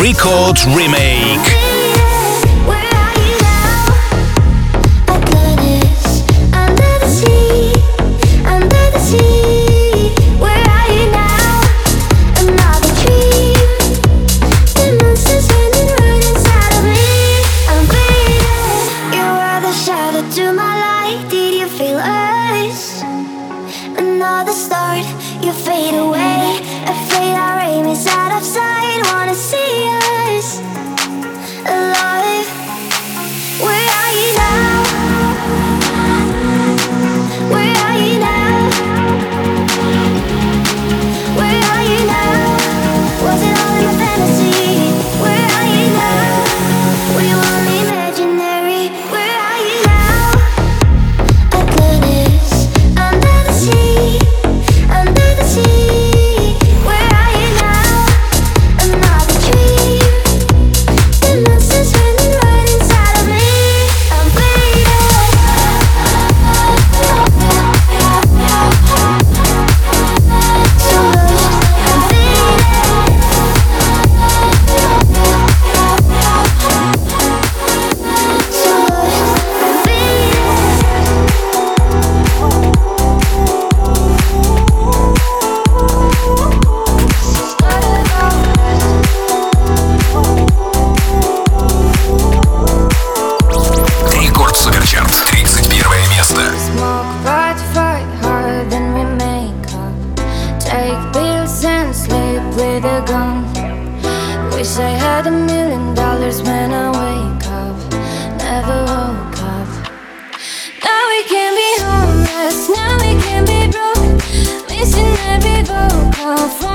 Record Remake. Oh.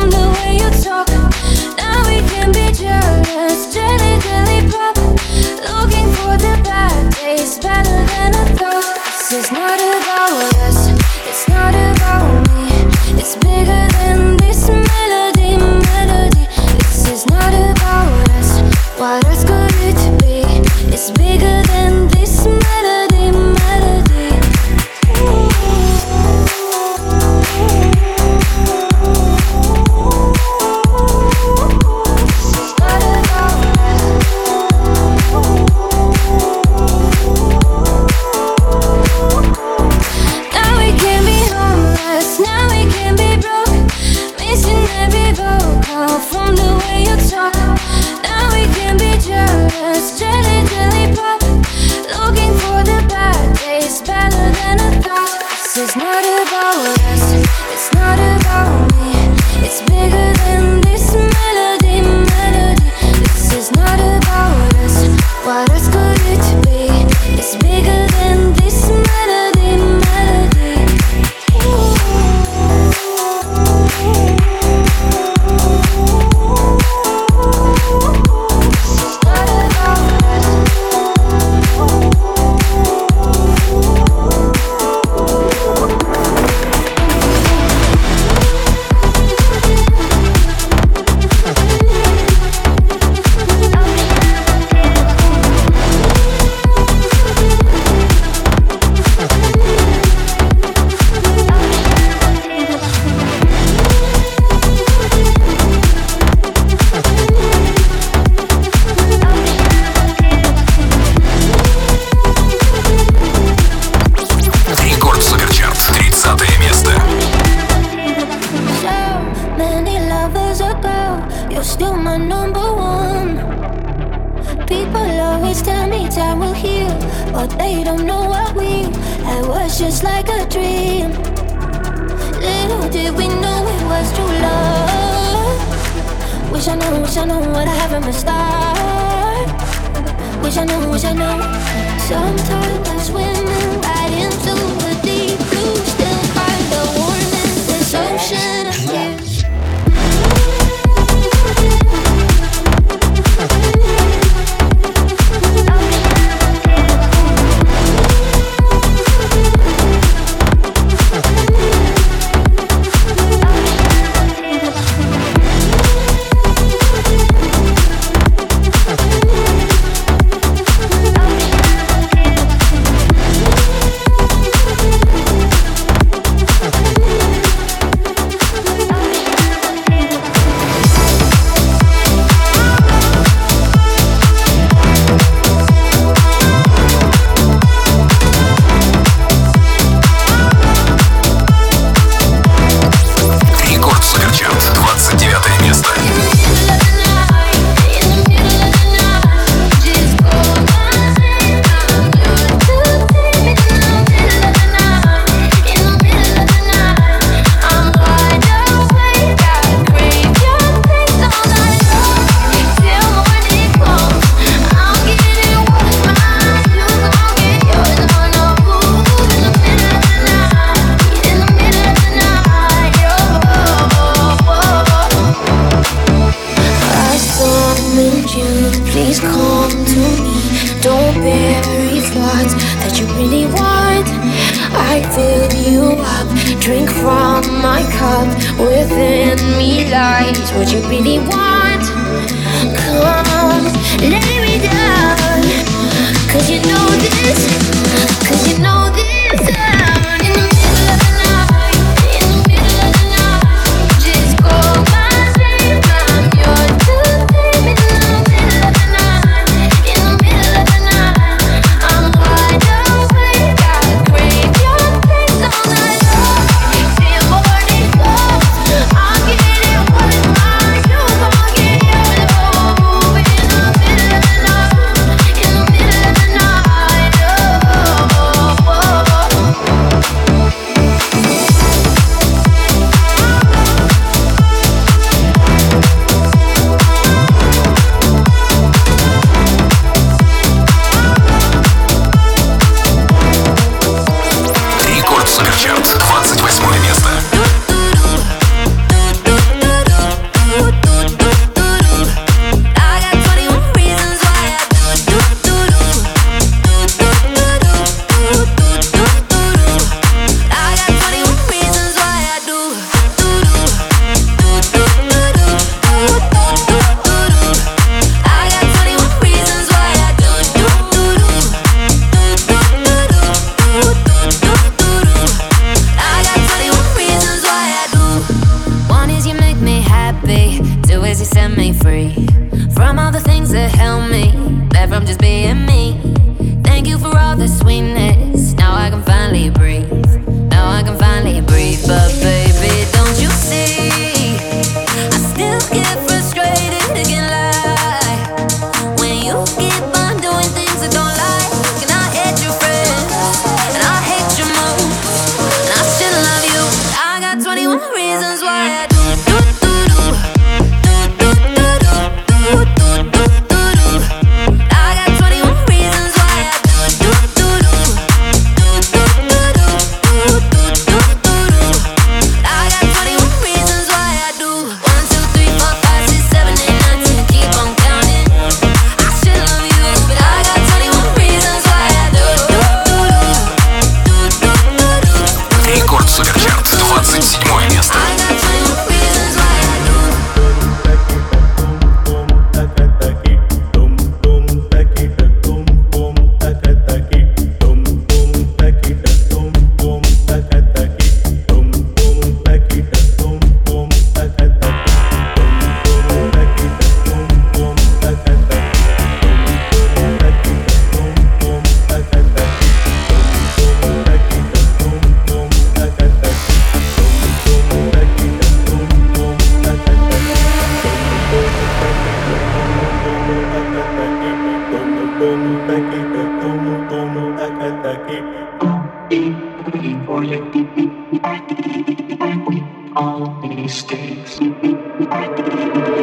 Tum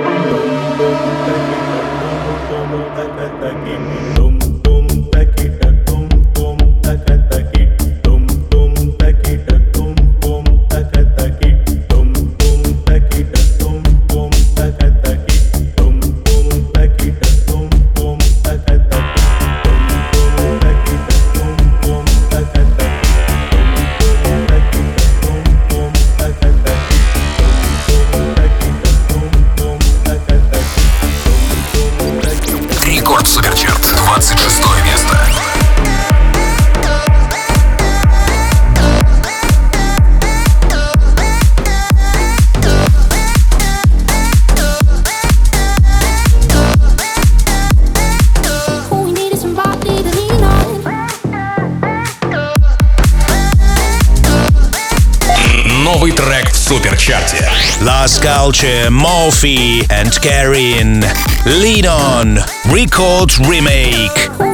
tum taki tum tum taki tum Dolce, Morphe, and Karin. Lead on, Record Remake.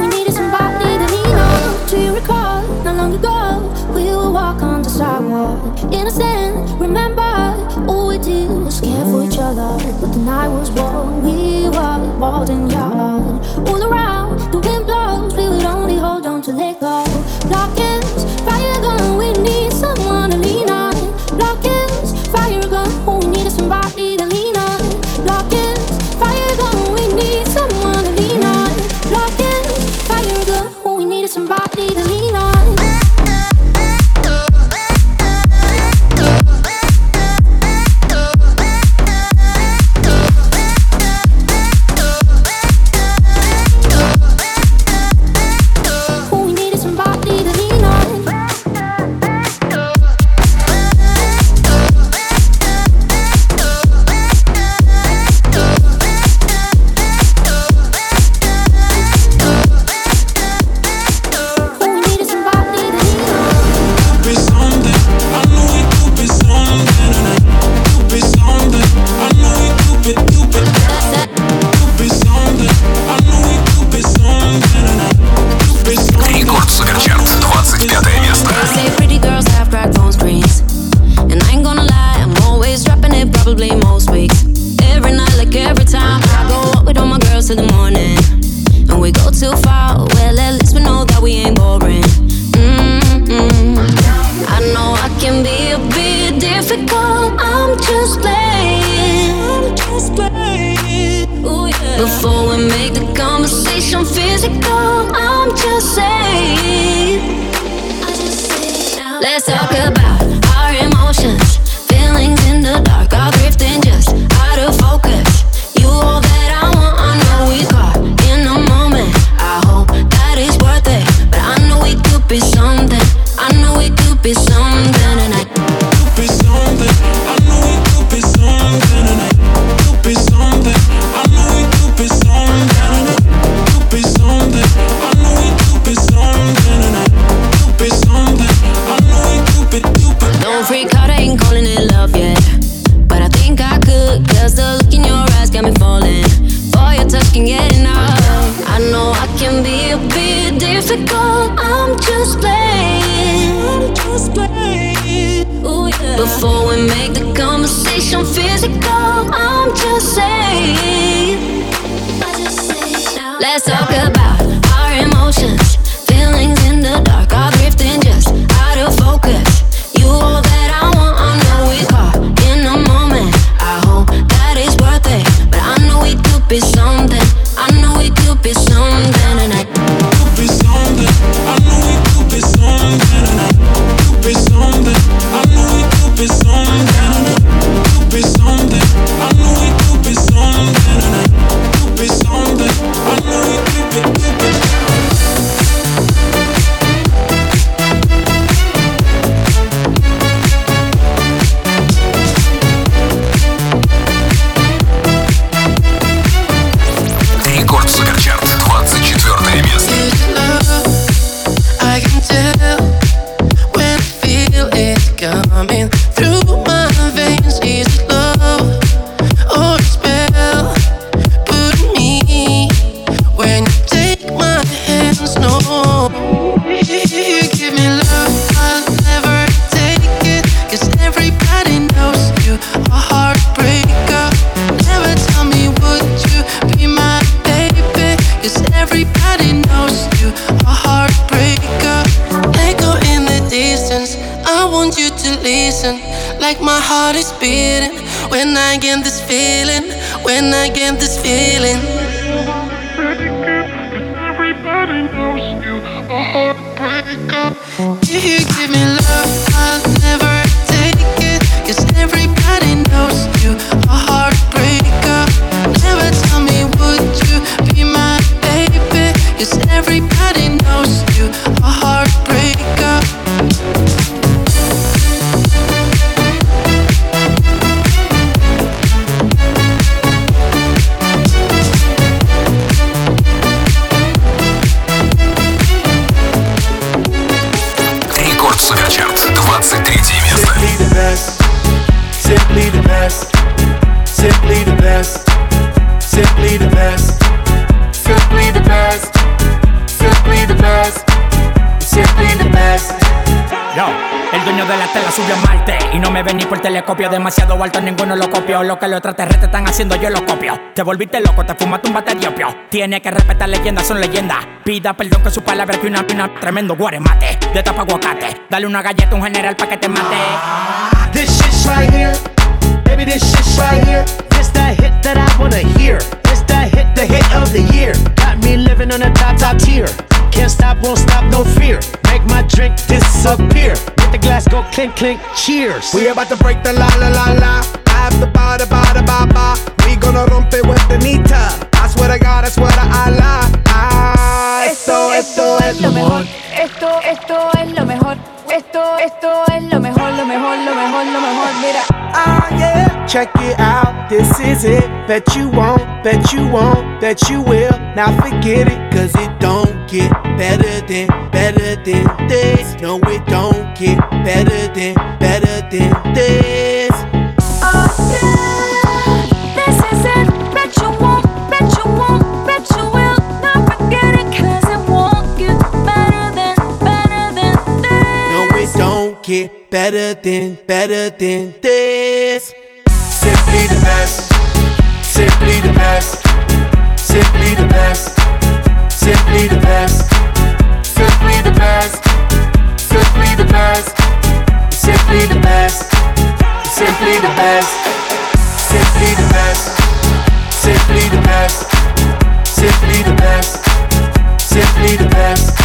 Subió a Y no me ven ni por telescopio. Demasiado alto, ninguno lo copió. Lo que los extraterrestres están haciendo, yo lo copio. Te volviste loco, te fumaste un bate de opio. Tiene que respetar leyendas, son leyendas. Pida perdón que su palabra que una pina Tremendo guaremate, de tapa aguacate. Dale una galleta a un general pa' que te mate. This shit's right here. Baby, this shit's right here. This that hit that I wanna hear. It's that hit, the hit of the year. Got me living on a top, top tier. Can't stop, won't stop, no fear. Make my drink disappear. Let the glass go clink, clink, cheers. We about to break the la la la la. After ba da ba da ba ba. We gonna rompe with the nita. I swear to God, I swear to Allah. Ah, esto, esto es lo mejor. Esto, esto es lo mejor. Esto, esto es lo mejor, lo mejor, lo mejor, lo mejor. Mira. Ah, yeah. Check it out. This is it. Bet you won't, bet you won't, bet you will. Now forget it, cause it don't get better than, better than this. No, it don't get better than, better than this. Oh, yeah. This is it. Get better than, better than this. Simply the best. Simply the best. Simply the best. Simply the best. Simply the best. Simply the best. Simply the best. Simply the best. Simply the best. Simply the best. Simply the best. Simply the best.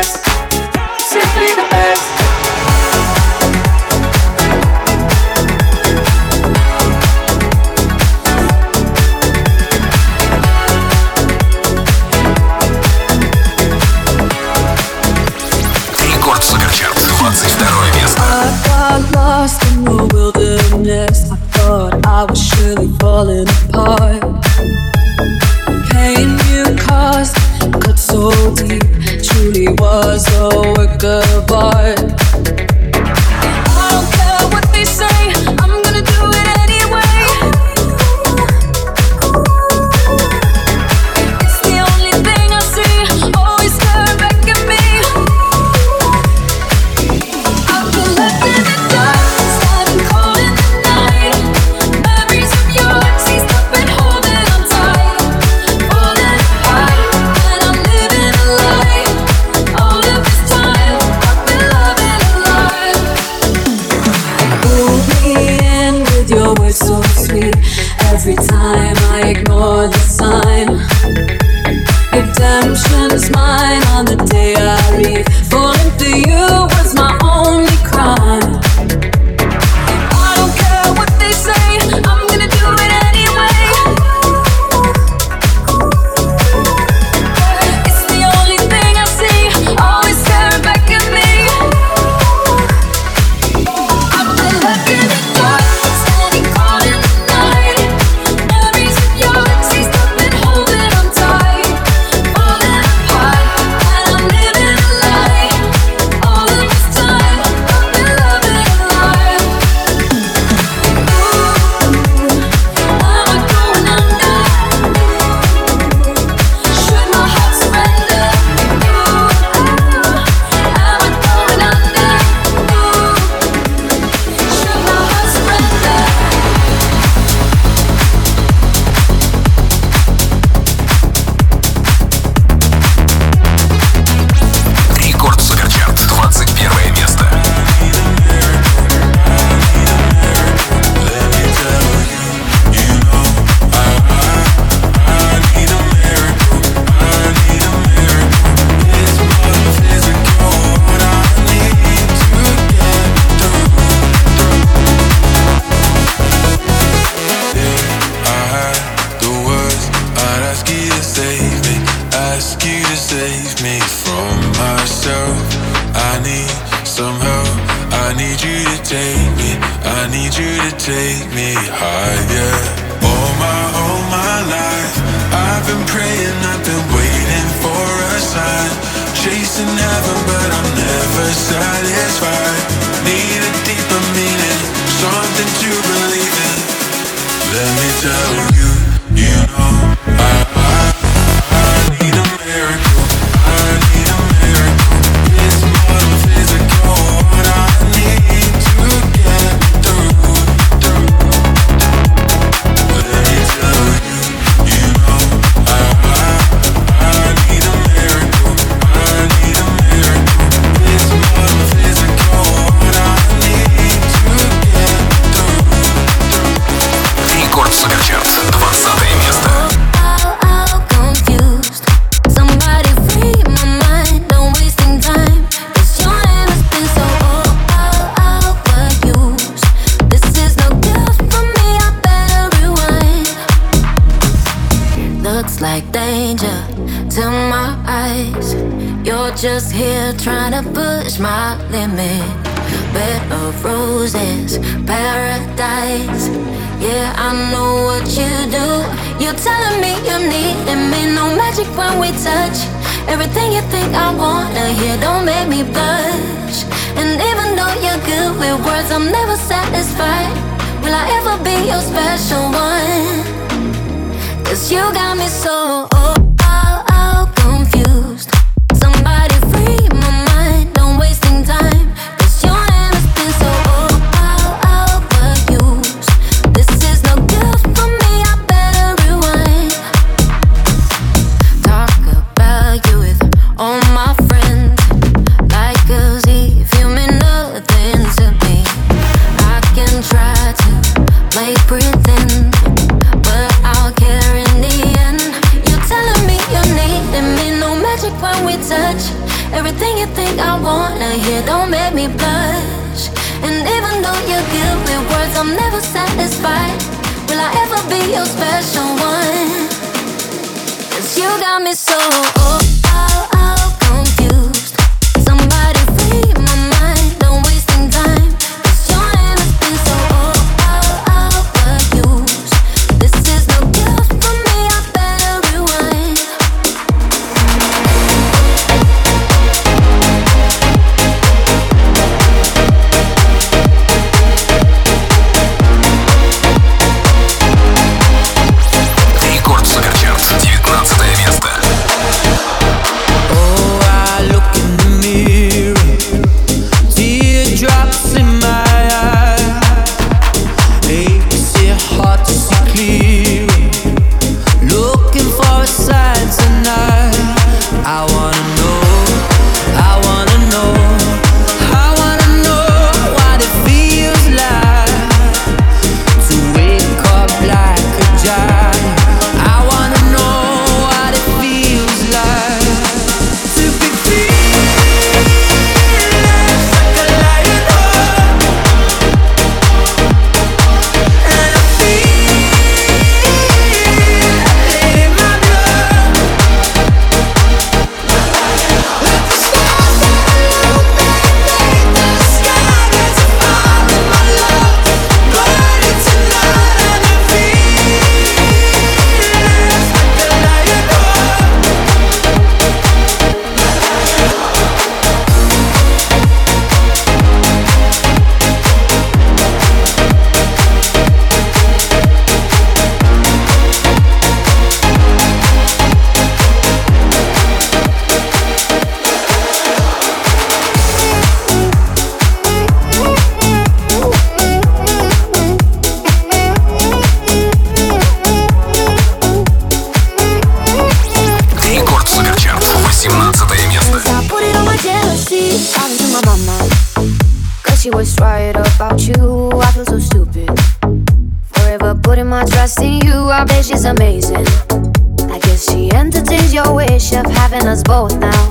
your special one. Cause you got me so I'm never satisfied. Will I ever be your special one? Cause you got me so. Oh. bitch is amazing. I guess she entertains your wish of having us both now.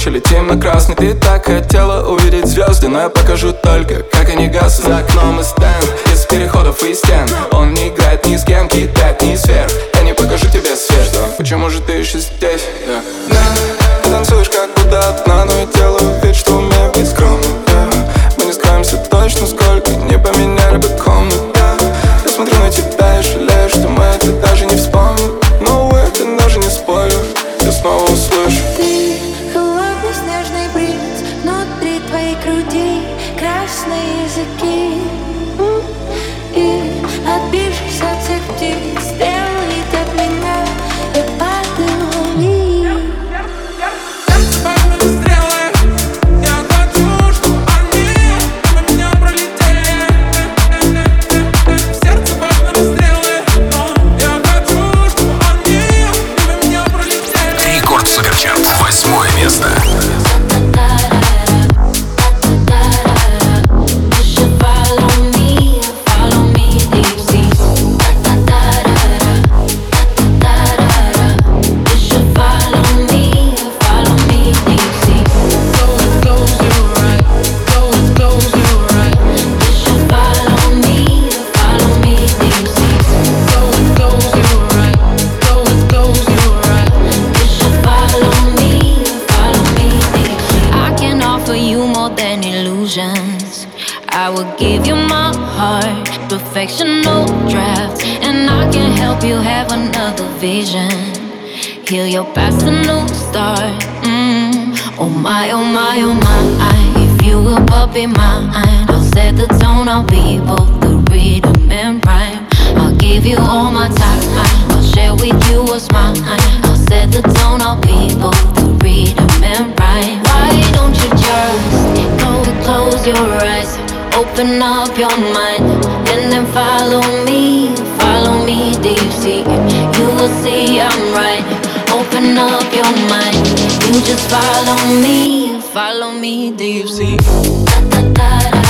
ночи летим на красный Ты так хотела увидеть звезды Но я покажу только, как они гасят За окном и стенд, из переходов и стен Он не играет ни с кем, кидает ни сверх Я не покажу тебе свет, что Почему же ты еще здесь? Yeah. Yeah. Ты танцуешь как будто одна Но я делаю вид, что умею быть скромным yeah. Мы не скроемся точно, сколько Не поменяли бы комнат yeah. Я смотрю на тебя vision. Heal your past, a new start. Mm. Oh my, oh my, oh my. If you will but be mine, I'll set the tone. I'll be both the rhythm and rhyme. I'll give you all my time. I'll share with you what's mine. I'll set the tone. I'll be both the rhythm and rhyme. Why don't you just go close your eyes, open up your mind, and then follow me, follow me deep sea. You will see I'm right. Open up your mind, you just follow me, follow me sea. You